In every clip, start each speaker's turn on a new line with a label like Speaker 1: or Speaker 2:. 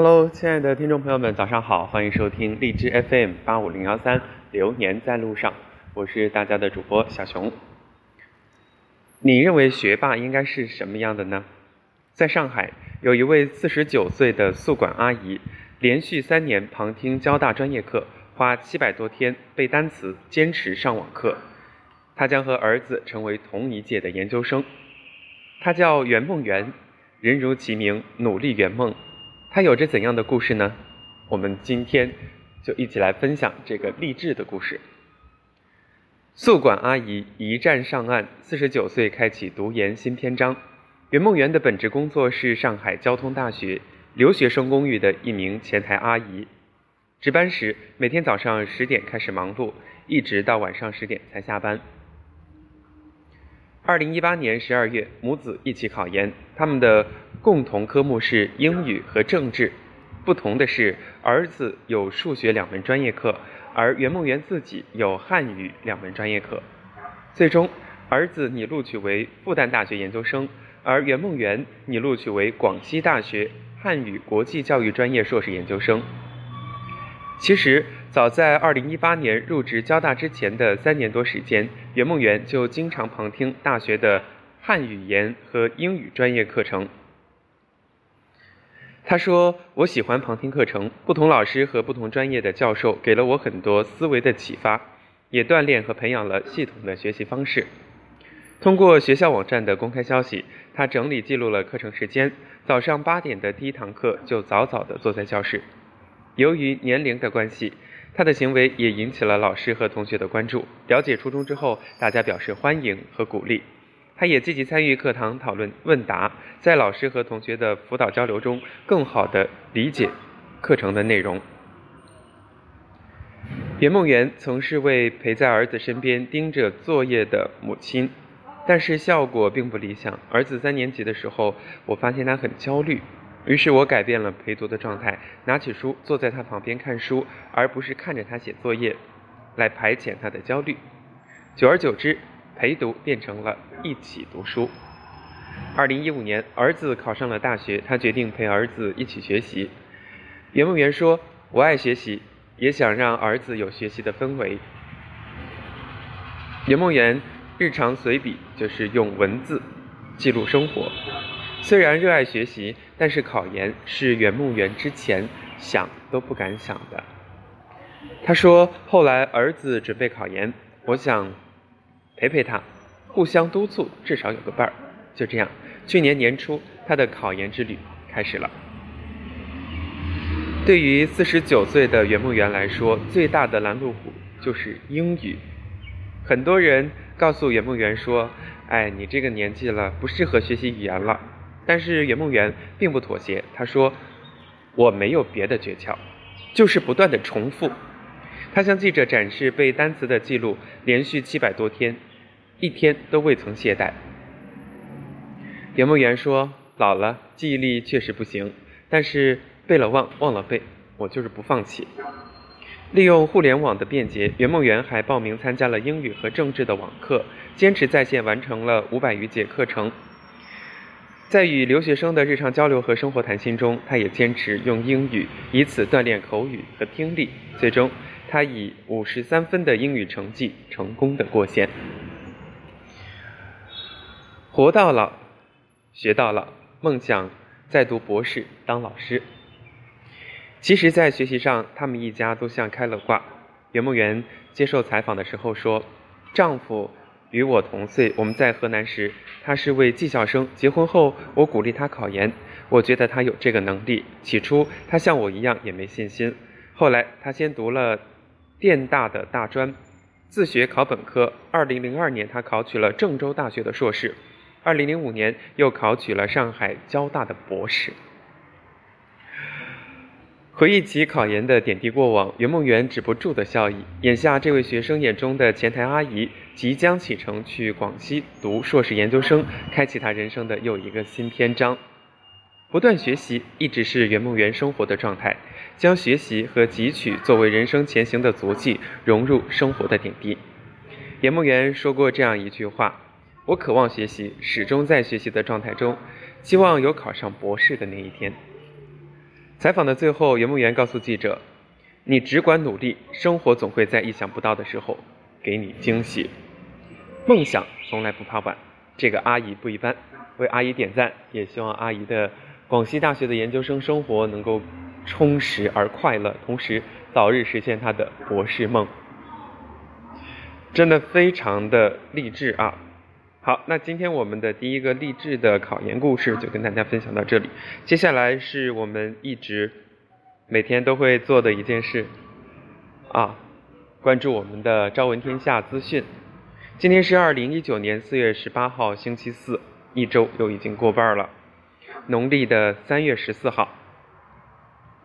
Speaker 1: Hello，亲爱的听众朋友们，早上好，欢迎收听荔枝 FM 八五零幺三，流年在路上，我是大家的主播小熊。你认为学霸应该是什么样的呢？在上海，有一位四十九岁的宿管阿姨，连续三年旁听交大专业课，花七百多天背单词，坚持上网课。她将和儿子成为同一届的研究生。她叫袁梦圆，人如其名，努力圆梦。他有着怎样的故事呢？我们今天就一起来分享这个励志的故事。宿管阿姨一战上岸，四十九岁开启读研新篇章。袁梦圆的本职工作是上海交通大学留学生公寓的一名前台阿姨，值班时每天早上十点开始忙碌，一直到晚上十点才下班。二零一八年十二月，母子一起考研，他们的共同科目是英语和政治。不同的是，儿子有数学两门专业课，而袁梦圆自己有汉语两门专业课。最终，儿子拟录取为复旦大学研究生，而袁梦圆拟录取为广西大学汉语国际教育专业硕士研究生。其实，早在二零一八年入职交大之前的三年多时间，袁梦圆就经常旁听大学的汉语言和英语专业课程。他说：“我喜欢旁听课程，不同老师和不同专业的教授给了我很多思维的启发，也锻炼和培养了系统的学习方式。通过学校网站的公开消息，他整理记录了课程时间。早上八点的第一堂课就早早地坐在教室。”由于年龄的关系，他的行为也引起了老师和同学的关注。了解初衷之后，大家表示欢迎和鼓励。他也积极参与课堂讨论问答，在老师和同学的辅导交流中，更好地理解课程的内容。袁梦圆曾是位陪在儿子身边盯着作业的母亲，但是效果并不理想。儿子三年级的时候，我发现他很焦虑。于是我改变了陪读的状态，拿起书坐在他旁边看书，而不是看着他写作业，来排遣他的焦虑。久而久之，陪读变成了一起读书。二零一五年，儿子考上了大学，他决定陪儿子一起学习。袁梦圆说：“我爱学习，也想让儿子有学习的氛围。”袁梦圆日常随笔就是用文字记录生活。虽然热爱学习，但是考研是袁梦圆之前想都不敢想的。他说：“后来儿子准备考研，我想陪陪他，互相督促，至少有个伴儿。”就这样，去年年初，他的考研之旅开始了。对于四十九岁的袁梦圆来说，最大的拦路虎就是英语。很多人告诉袁梦圆说：“哎，你这个年纪了，不适合学习语言了。”但是袁梦圆并不妥协，他说：“我没有别的诀窍，就是不断的重复。”他向记者展示背单词的记录，连续七百多天，一天都未曾懈怠。袁梦圆说：“老了，记忆力确实不行，但是背了忘，忘了背，我就是不放弃。”利用互联网的便捷，袁梦圆还报名参加了英语和政治的网课，坚持在线完成了五百余节课程。在与留学生的日常交流和生活谈心中，他也坚持用英语，以此锻炼口语和听力。最终，他以五十三分的英语成绩成功的过线。活到老，学到老，梦想再读博士，当老师。其实，在学习上，他们一家都像开了挂。袁梦圆接受采访的时候说：“丈夫。”与我同岁，我们在河南时，他是位技校生。结婚后，我鼓励他考研，我觉得他有这个能力。起初，他像我一样也没信心。后来，他先读了电大的大专，自学考本科。二零零二年，他考取了郑州大学的硕士。二零零五年，又考取了上海交大的博士。回忆起考研的点滴过往，袁梦圆止不住的笑意。眼下，这位学生眼中的前台阿姨即将启程去广西读硕士研究生，开启她人生的又一个新篇章。不断学习一直是袁梦圆生活的状态，将学习和汲取作为人生前行的足迹融入生活的点滴。袁梦圆说过这样一句话：“我渴望学习，始终在学习的状态中，希望有考上博士的那一天。”采访的最后，圆梦园告诉记者：“你只管努力，生活总会在意想不到的时候给你惊喜。梦想从来不怕晚。”这个阿姨不一般，为阿姨点赞，也希望阿姨的广西大学的研究生生活能够充实而快乐，同时早日实现她的博士梦。真的非常的励志啊！好，那今天我们的第一个励志的考研故事就跟大家分享到这里。接下来是我们一直每天都会做的一件事啊，关注我们的朝闻天下资讯。今天是二零一九年四月十八号，星期四，一周又已经过半了，农历的三月十四号，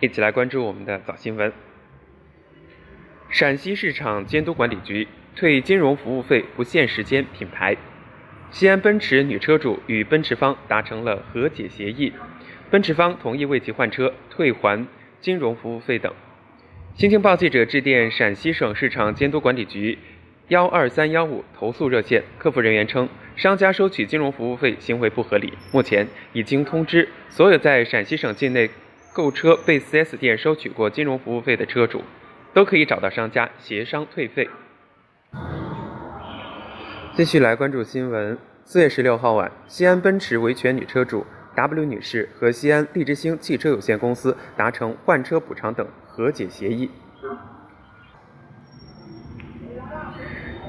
Speaker 1: 一起来关注我们的早新闻。陕西市场监督管理局退金融服务费不限时间品牌。西安奔驰女车主与奔驰方达成了和解协议，奔驰方同意为其换车、退还金融服务费等。新京报记者致电陕西省市场监督管理局幺二三幺五投诉热线，客服人员称，商家收取金融服务费行为不合理，目前已经通知所有在陕西省境内购车被 4S 店收取过金融服务费的车主，都可以找到商家协商退费。继续来关注新闻。四月十六号晚，西安奔驰维权女车主 W 女士和西安利之星汽车有限公司达成换车补偿等和解协议。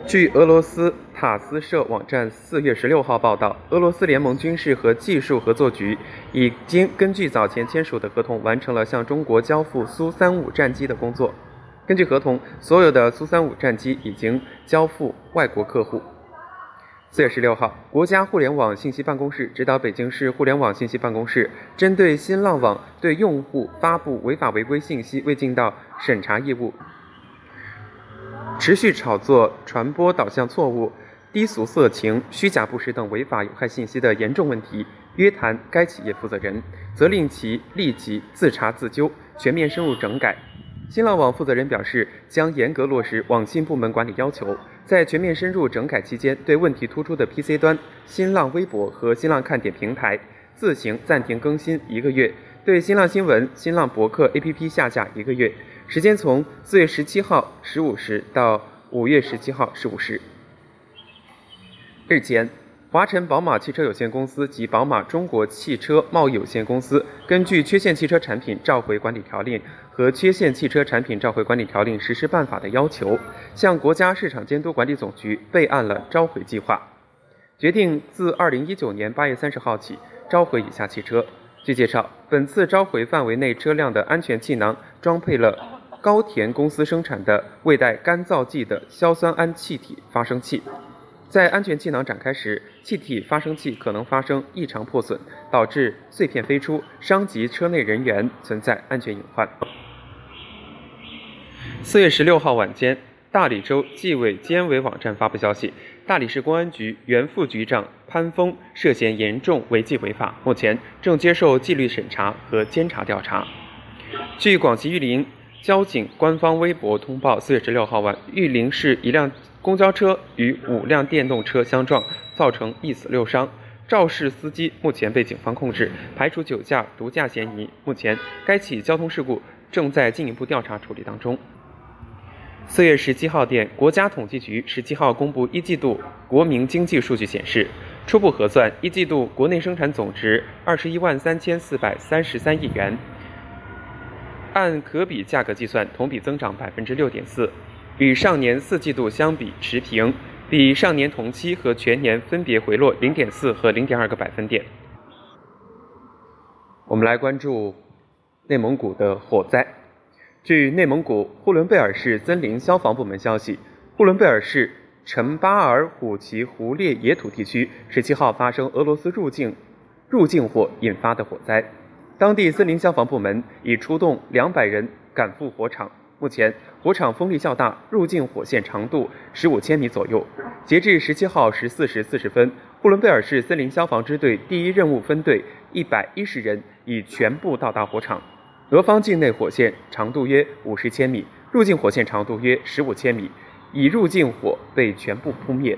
Speaker 1: 据俄罗斯塔斯社网站四月十六号报道，俄罗斯联盟军事和技术合作局已经根据早前签署的合同，完成了向中国交付苏三五战机的工作。根据合同，所有的苏三五战机已经交付外国客户。四月十六号，国家互联网信息办公室指导北京市互联网信息办公室，针对新浪网对用户发布违法违规信息未尽到审查义务，持续炒作、传播导向错误、低俗色情、虚假不实等违法有害信息的严重问题，约谈该企业负责人，责令其立即自查自纠，全面深入整改。新浪网负责人表示，将严格落实网信部门管理要求，在全面深入整改期间，对问题突出的 PC 端、新浪微博和新浪看点平台自行暂停更新一个月，对新浪新闻、新浪博客 APP 下架一个月，时间从四月十七号十五时到五月十七号十五时。日前。华晨宝马汽车有限公司及宝马中国汽车贸易有限公司根据《缺陷汽车产品召回管理条例》和《缺陷汽车产品召回管理条例实施办法》的要求，向国家市场监督管理总局备案了召回计划，决定自二零一九年八月三十号起召回以下汽车。据介绍，本次召回范围内车辆的安全气囊装配了高田公司生产的未带干燥剂的硝酸铵气体发生器。在安全气囊展开时，气体发生器可能发生异常破损，导致碎片飞出，伤及车内人员，存在安全隐患。四月十六号晚间，大理州纪委监委网站发布消息，大理市公安局原副局长潘峰涉嫌严重违纪违法，目前正接受纪律审查和监察调查。据广西玉林交警官方微博通报，四月十六号晚，玉林市一辆。公交车与五辆电动车相撞，造成一死六伤。肇事司机目前被警方控制，排除酒驾、毒驾嫌疑。目前，该起交通事故正在进一步调查处理当中。四月十七号电，国家统计局十七号公布一季度国民经济数据显示，初步核算，一季度国内生产总值二十一万三千四百三十三亿元，按可比价格计算，同比增长百分之六点四。与上年四季度相比持平，比上年同期和全年分别回落零点四和零点二个百分点。我们来关注内蒙古的火灾。据内蒙古呼伦贝尔市森林消防部门消息，呼伦贝尔市陈巴尔虎旗胡列野土地区十七号发生俄罗斯入境入境火引发的火灾，当地森林消防部门已出动两百人赶赴火场。目前，火场风力较大，入境火线长度十五千米左右。截至十七号十四时四十分，呼伦贝尔市森林消防支队第一任务分队一百一十人已全部到达火场。俄方境内火线长度约五十千米，入境火线长度约十五千米，已入境火被全部扑灭。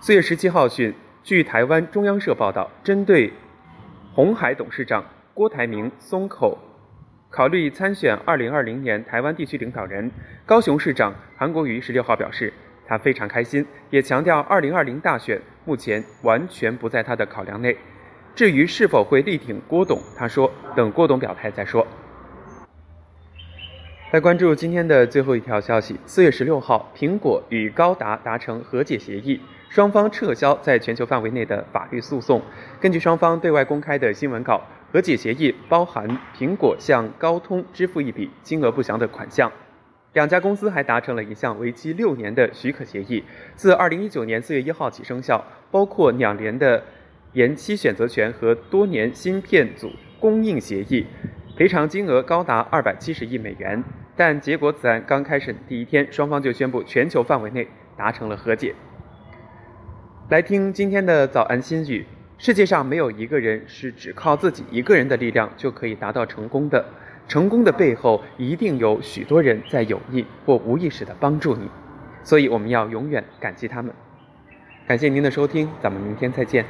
Speaker 1: 四月十七号讯，据台湾中央社报道，针对红海董事长。郭台铭松口考虑参选2020年台湾地区领导人。高雄市长韩国瑜十六号表示，他非常开心，也强调2020大选目前完全不在他的考量内。至于是否会力挺郭董，他说等郭董表态再说。来关注今天的最后一条消息：四月十六号，苹果与高达达成和解协议，双方撤销在全球范围内的法律诉讼。根据双方对外公开的新闻稿，和解协议包含苹果向高通支付一笔金额不详的款项。两家公司还达成了一项为期六年的许可协议，自二零一九年四月一号起生效，包括两年的延期选择权和多年芯片组供应协议，赔偿金额高达二百七十亿美元。但结果，此案刚开审第一天，双方就宣布全球范围内达成了和解。来听今天的早安心语：世界上没有一个人是只靠自己一个人的力量就可以达到成功的，成功的背后一定有许多人在有意或无意识的帮助你，所以我们要永远感激他们。感谢您的收听，咱们明天再见。